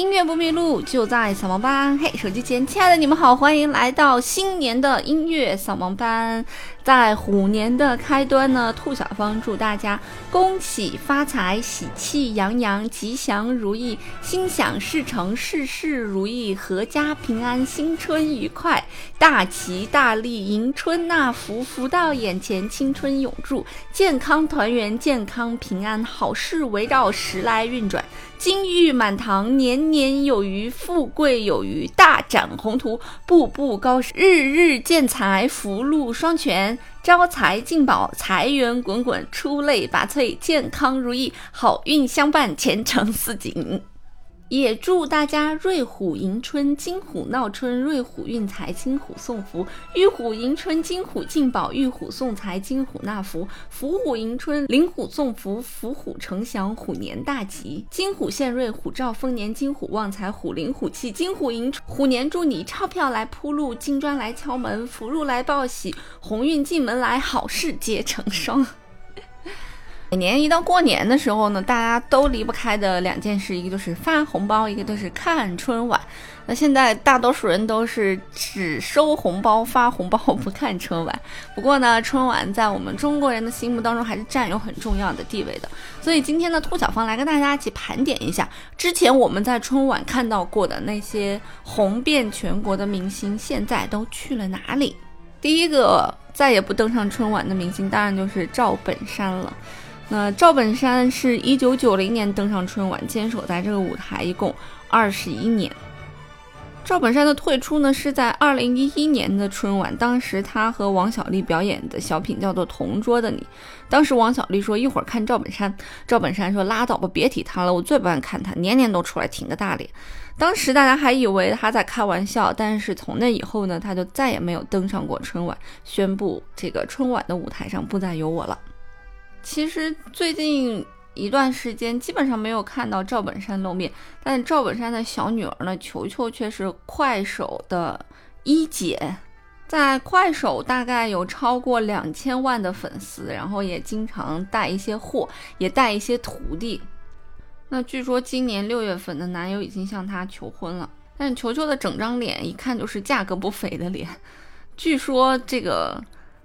音乐不迷路，就在扫盲班。嘿，手机前亲爱的你们好，欢迎来到新年的音乐扫盲班。在虎年的开端呢，兔小芳祝大家恭喜发财，喜气洋洋，吉祥如意，心想事成，事事如意，阖家平安，新春愉快，大吉大利，迎春纳福，福到眼前，青春永驻，健康团圆，健康平安，好事围绕，时来运转，金玉满堂，年年有余，富贵有余，大展宏图，步步高升，日日见财，福禄双全。招财进宝，财源滚滚，出类拔萃，健康如意，好运相伴，前程似锦。也祝大家瑞虎迎春，金虎闹春，瑞虎运财，金虎送福；玉虎迎春，金虎进宝，玉虎送财，金虎纳福；福虎迎春，灵虎送福，福虎呈祥，虎年大吉；金虎献瑞，虎兆丰年，金虎旺财，虎灵虎气，金虎迎，虎年祝你钞票来铺路，金砖来敲门，福禄来报喜，鸿运进门来，好事结成双。每年一到过年的时候呢，大家都离不开的两件事，一个就是发红包，一个就是看春晚。那现在大多数人都是只收红包、发红包，不看春晚。不过呢，春晚在我们中国人的心目当中还是占有很重要的地位的。所以今天呢，兔小芳来跟大家一起盘点一下之前我们在春晚看到过的那些红遍全国的明星，现在都去了哪里？第一个再也不登上春晚的明星，当然就是赵本山了。那赵本山是一九九零年登上春晚，坚守在这个舞台一共二十一年。赵本山的退出呢，是在二零一一年的春晚，当时他和王小利表演的小品叫做《同桌的你》。当时王小利说一会儿看赵本山，赵本山说拉倒吧，别提他了，我最不爱看他，年年都出来挺个大脸。当时大家还以为他在开玩笑，但是从那以后呢，他就再也没有登上过春晚，宣布这个春晚的舞台上不再有我了。其实最近一段时间基本上没有看到赵本山露面，但赵本山的小女儿呢，球球却是快手的一姐，在快手大概有超过两千万的粉丝，然后也经常带一些货，也带一些徒弟。那据说今年六月份的男友已经向她求婚了，但球球的整张脸一看就是价格不菲的脸，据说这个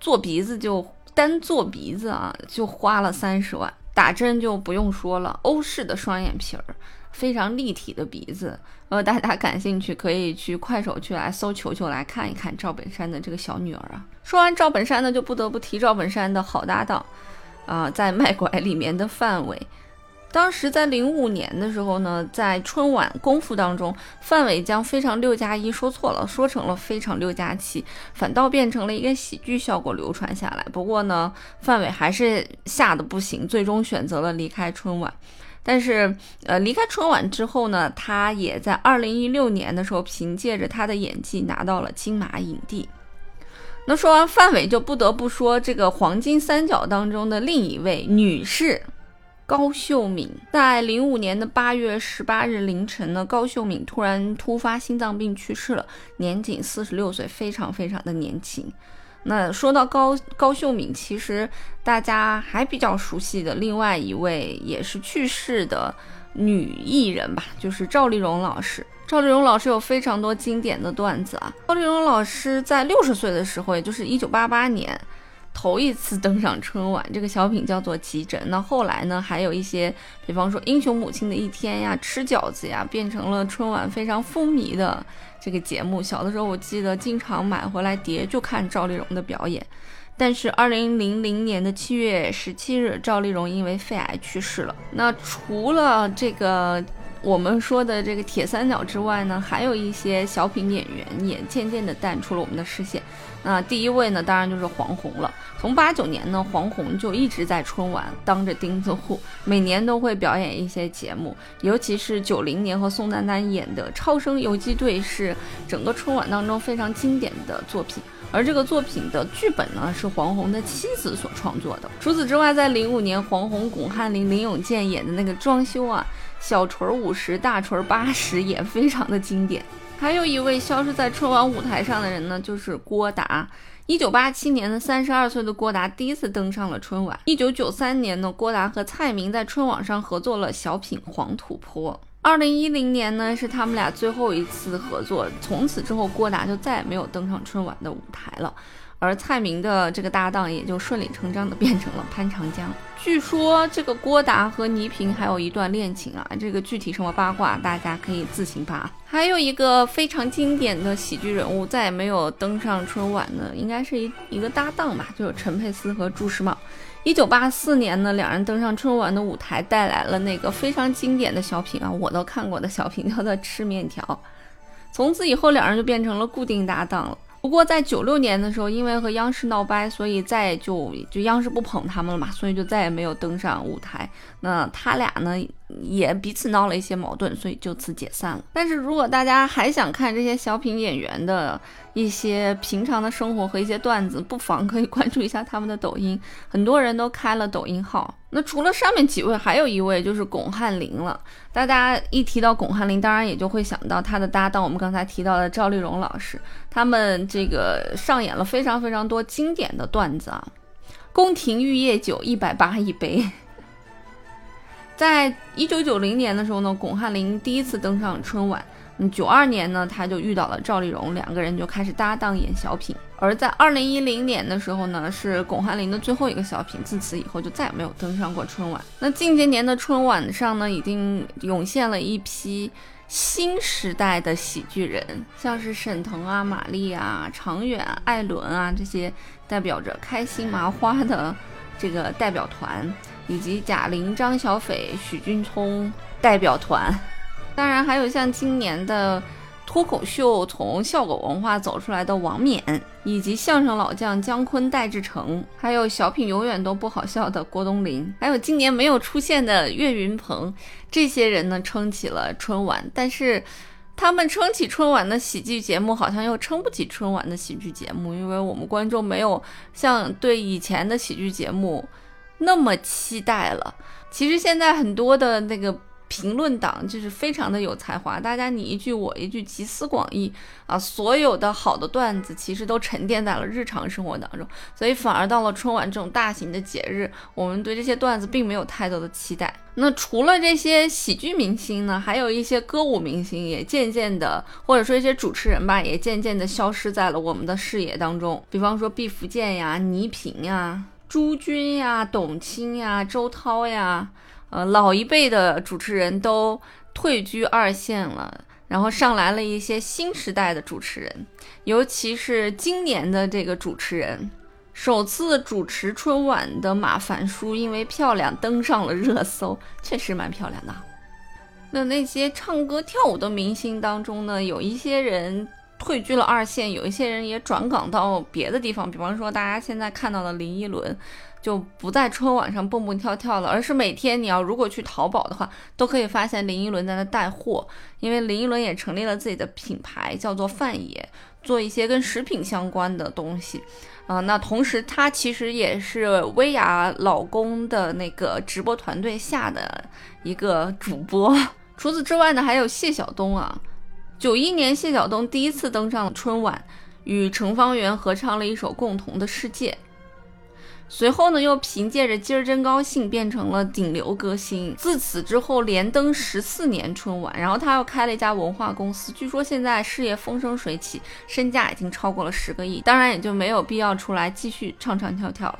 做鼻子就。单做鼻子啊，就花了三十万，打针就不用说了，欧式的双眼皮儿，非常立体的鼻子。呃，大家感兴趣可以去快手去来搜球球来看一看赵本山的这个小女儿啊。说完赵本山呢，就不得不提赵本山的好搭档啊，在卖拐里面的范伟。当时在零五年的时候呢，在春晚功夫当中，范伟将非常六加一说错了，说成了非常六加七，反倒变成了一个喜剧效果流传下来。不过呢，范伟还是吓得不行，最终选择了离开春晚。但是，呃，离开春晚之后呢，他也在二零一六年的时候，凭借着他的演技拿到了金马影帝。那说完范伟，就不得不说这个黄金三角当中的另一位女士。高秀敏在零五年的八月十八日凌晨呢，高秀敏突然突发心脏病去世了，年仅四十六岁，非常非常的年轻。那说到高高秀敏，其实大家还比较熟悉的另外一位也是去世的女艺人吧，就是赵丽蓉老师。赵丽蓉老师有非常多经典的段子啊。赵丽蓉老师在六十岁的时候，也就是一九八八年。头一次登上春晚，这个小品叫做《急诊》。那后来呢，还有一些，比方说《英雄母亲的一天》呀，《吃饺子》呀，变成了春晚非常风靡的这个节目。小的时候，我记得经常买回来碟就看赵丽蓉的表演。但是，二零零零年的七月十七日，赵丽蓉因为肺癌去世了。那除了这个。我们说的这个铁三角之外呢，还有一些小品演员也渐渐的淡出了我们的视线。那第一位呢，当然就是黄宏了。从八九年呢，黄宏就一直在春晚当着钉子户，每年都会表演一些节目。尤其是九零年和宋丹丹演的《超生游击队》是整个春晚当中非常经典的作品。而这个作品的剧本呢，是黄宏的妻子所创作的。除此之外，在零五年，黄宏、巩汉林、林永健演的那个装修啊。小锤儿五十，大锤儿八十，也非常的经典。还有一位消失在春晚舞台上的人呢，就是郭达。一九八七年的三十二岁的郭达第一次登上了春晚。一九九三年呢，郭达和蔡明在春晚上合作了小品《黄土坡》。二零一零年呢是他们俩最后一次合作，从此之后郭达就再也没有登上春晚的舞台了。而蔡明的这个搭档也就顺理成章的变成了潘长江。据说这个郭达和倪萍还有一段恋情啊，这个具体什么八卦大家可以自行扒。还有一个非常经典的喜剧人物再也没有登上春晚的，应该是一一个搭档吧，就是陈佩斯和朱时茂。一九八四年呢，两人登上春晚的舞台，带来了那个非常经典的小品啊，我都看过的小品叫做《吃面条》。从此以后，两人就变成了固定搭档了。不过在九六年的时候，因为和央视闹掰，所以再就就央视不捧他们了嘛，所以就再也没有登上舞台。那他俩呢，也彼此闹了一些矛盾，所以就此解散了。但是如果大家还想看这些小品演员的一些平常的生活和一些段子，不妨可以关注一下他们的抖音，很多人都开了抖音号。那除了上面几位，还有一位就是巩汉林了。大家一提到巩汉林，当然也就会想到他的搭档，我们刚才提到的赵丽蓉老师。他们这个上演了非常非常多经典的段子啊，《宫廷玉液酒一百八一杯》。在一九九零年的时候呢，巩汉林第一次登上春晚。嗯，九二年呢，他就遇到了赵丽蓉，两个人就开始搭档演小品。而在二零一零年的时候呢，是巩汉林的最后一个小品，自此以后就再也没有登上过春晚。那近些年的春晚上呢，已经涌现了一批新时代的喜剧人，像是沈腾啊、马丽啊、常远、艾伦啊这些代表着开心麻花的这个代表团，以及贾玲、张小斐、许君聪代表团。当然，还有像今年的脱口秀从笑狗文化走出来的王冕，以及相声老将姜昆、戴志诚，还有小品永远都不好笑的郭冬临，还有今年没有出现的岳云鹏，这些人呢撑起了春晚。但是，他们撑起春晚的喜剧节目，好像又撑不起春晚的喜剧节目，因为我们观众没有像对以前的喜剧节目那么期待了。其实现在很多的那个。评论党就是非常的有才华，大家你一句我一句，集思广益啊，所有的好的段子其实都沉淀在了日常生活当中，所以反而到了春晚这种大型的节日，我们对这些段子并没有太多的期待。那除了这些喜剧明星呢，还有一些歌舞明星也渐渐的，或者说一些主持人吧，也渐渐的消失在了我们的视野当中。比方说毕福剑呀、倪萍呀、朱军呀、董卿呀、周涛呀。呃，老一辈的主持人都退居二线了，然后上来了一些新时代的主持人，尤其是今年的这个主持人，首次主持春晚的马凡舒，因为漂亮登上了热搜，确实蛮漂亮的。那那些唱歌跳舞的明星当中呢，有一些人退居了二线，有一些人也转岗到别的地方，比方说大家现在看到的林依轮。就不在春晚上蹦蹦跳跳了，而是每天你要如果去淘宝的话，都可以发现林依轮在那带货，因为林依轮也成立了自己的品牌，叫做范爷，做一些跟食品相关的东西。啊，那同时她其实也是薇娅老公的那个直播团队下的一个主播。除此之外呢，还有谢晓东啊，九一年谢晓东第一次登上了春晚，与程方圆合唱了一首《共同的世界》。随后呢，又凭借着《今儿真高兴》变成了顶流歌星。自此之后，连登十四年春晚。然后他又开了一家文化公司，据说现在事业风生水起，身价已经超过了十个亿。当然，也就没有必要出来继续唱唱跳跳了。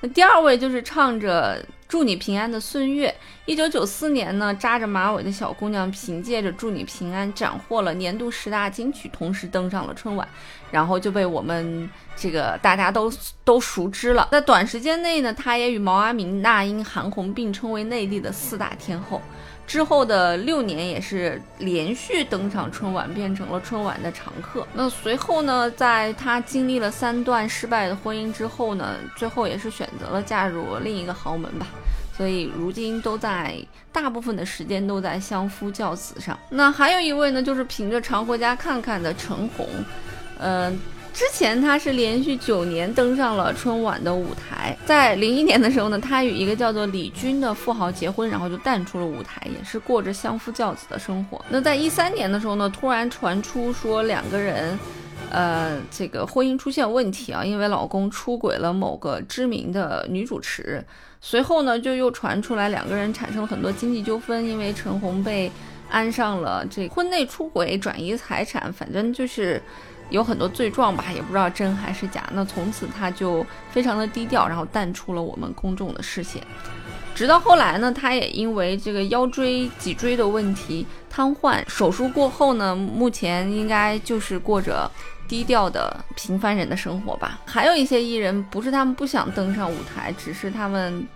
那第二位就是唱着。祝你平安的孙悦，一九九四年呢，扎着马尾的小姑娘凭借着祝你平安斩获了年度十大金曲，同时登上了春晚，然后就被我们这个大家都都熟知了。在短时间内呢，她也与毛阿敏、那英、韩红并称为内地的四大天后。之后的六年也是连续登上春晚，变成了春晚的常客。那随后呢，在她经历了三段失败的婚姻之后呢，最后也是选择了嫁入另一个豪门吧。所以如今都在大部分的时间都在相夫教子上。那还有一位呢，就是凭着常回家看看的陈红，嗯。之前他是连续九年登上了春晚的舞台，在零一年的时候呢，他与一个叫做李军的富豪结婚，然后就淡出了舞台，也是过着相夫教子的生活。那在一三年的时候呢，突然传出说两个人，呃，这个婚姻出现问题啊，因为老公出轨了某个知名的女主持。随后呢，就又传出来两个人产生了很多经济纠纷，因为陈红被。安上了这婚内出轨、转移财产，反正就是有很多罪状吧，也不知道真还是假。那从此他就非常的低调，然后淡出了我们公众的视线。直到后来呢，他也因为这个腰椎、脊椎的问题瘫痪，手术过后呢，目前应该就是过着低调的平凡人的生活吧。还有一些艺人，不是他们不想登上舞台，只是他们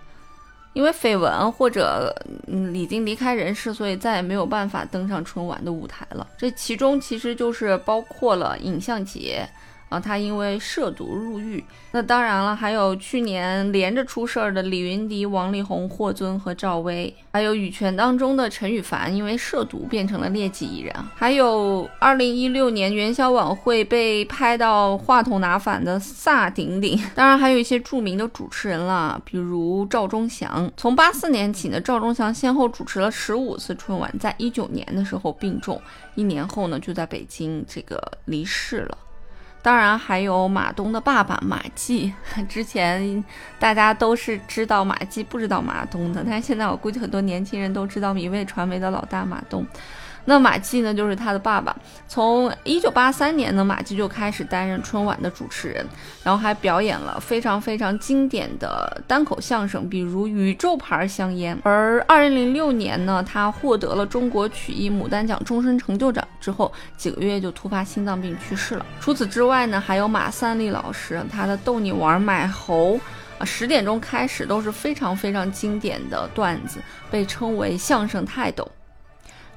因为绯闻或者嗯已经离开人世，所以再也没有办法登上春晚的舞台了。这其中其实就是包括了尹相杰。啊，他因为涉毒入狱。那当然了，还有去年连着出事儿的李云迪、王力宏、霍尊和赵薇，还有羽泉当中的陈羽凡，因为涉毒变成了劣迹艺人。还有二零一六年元宵晚会被拍到话筒拿反的萨顶顶。当然还有一些著名的主持人了，比如赵忠祥。从八四年起呢，赵忠祥先后主持了十五次春晚，在一九年的时候病重，一年后呢就在北京这个离世了。当然还有马东的爸爸马季，之前大家都是知道马季，不知道马东的，但是现在我估计很多年轻人都知道米味传媒的老大马东。那马季呢，就是他的爸爸。从一九八三年呢，马季就开始担任春晚的主持人，然后还表演了非常非常经典的单口相声，比如宇宙牌香烟。而二零零六年呢，他获得了中国曲艺牡丹奖终身成就奖之后，几个月就突发心脏病去世了。除此之外呢，还有马三立老师，他的逗你玩买猴啊，十点钟开始都是非常非常经典的段子，被称为相声泰斗。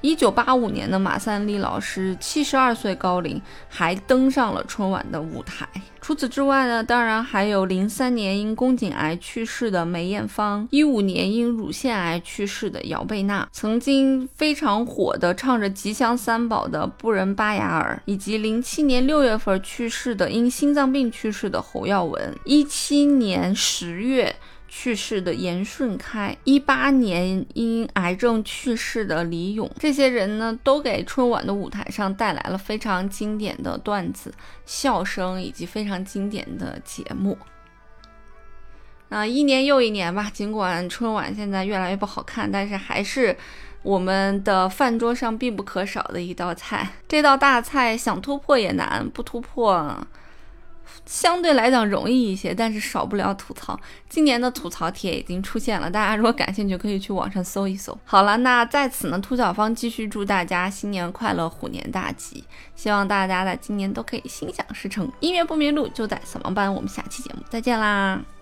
一九八五年的马三立老师七十二岁高龄，还登上了春晚的舞台。除此之外呢，当然还有零三年因宫颈癌去世的梅艳芳，一五年因乳腺癌去世的姚贝娜，曾经非常火的唱着《吉祥三宝》的布仁巴雅尔，以及零七年六月份去世的因心脏病去世的侯耀文，一七年十月。去世的严顺开，一八年因癌症去世的李咏，这些人呢，都给春晚的舞台上带来了非常经典的段子、笑声以及非常经典的节目。那一年又一年吧，尽管春晚现在越来越不好看，但是还是我们的饭桌上必不可少的一道菜。这道大菜想突破也难，不突破。相对来讲容易一些，但是少不了吐槽。今年的吐槽帖已经出现了，大家如果感兴趣，可以去网上搜一搜。好了，那在此呢，兔小芳继续祝大家新年快乐，虎年大吉！希望大家在今年都可以心想事成。音乐不迷路，就在扫盲班。我们下期节目再见啦！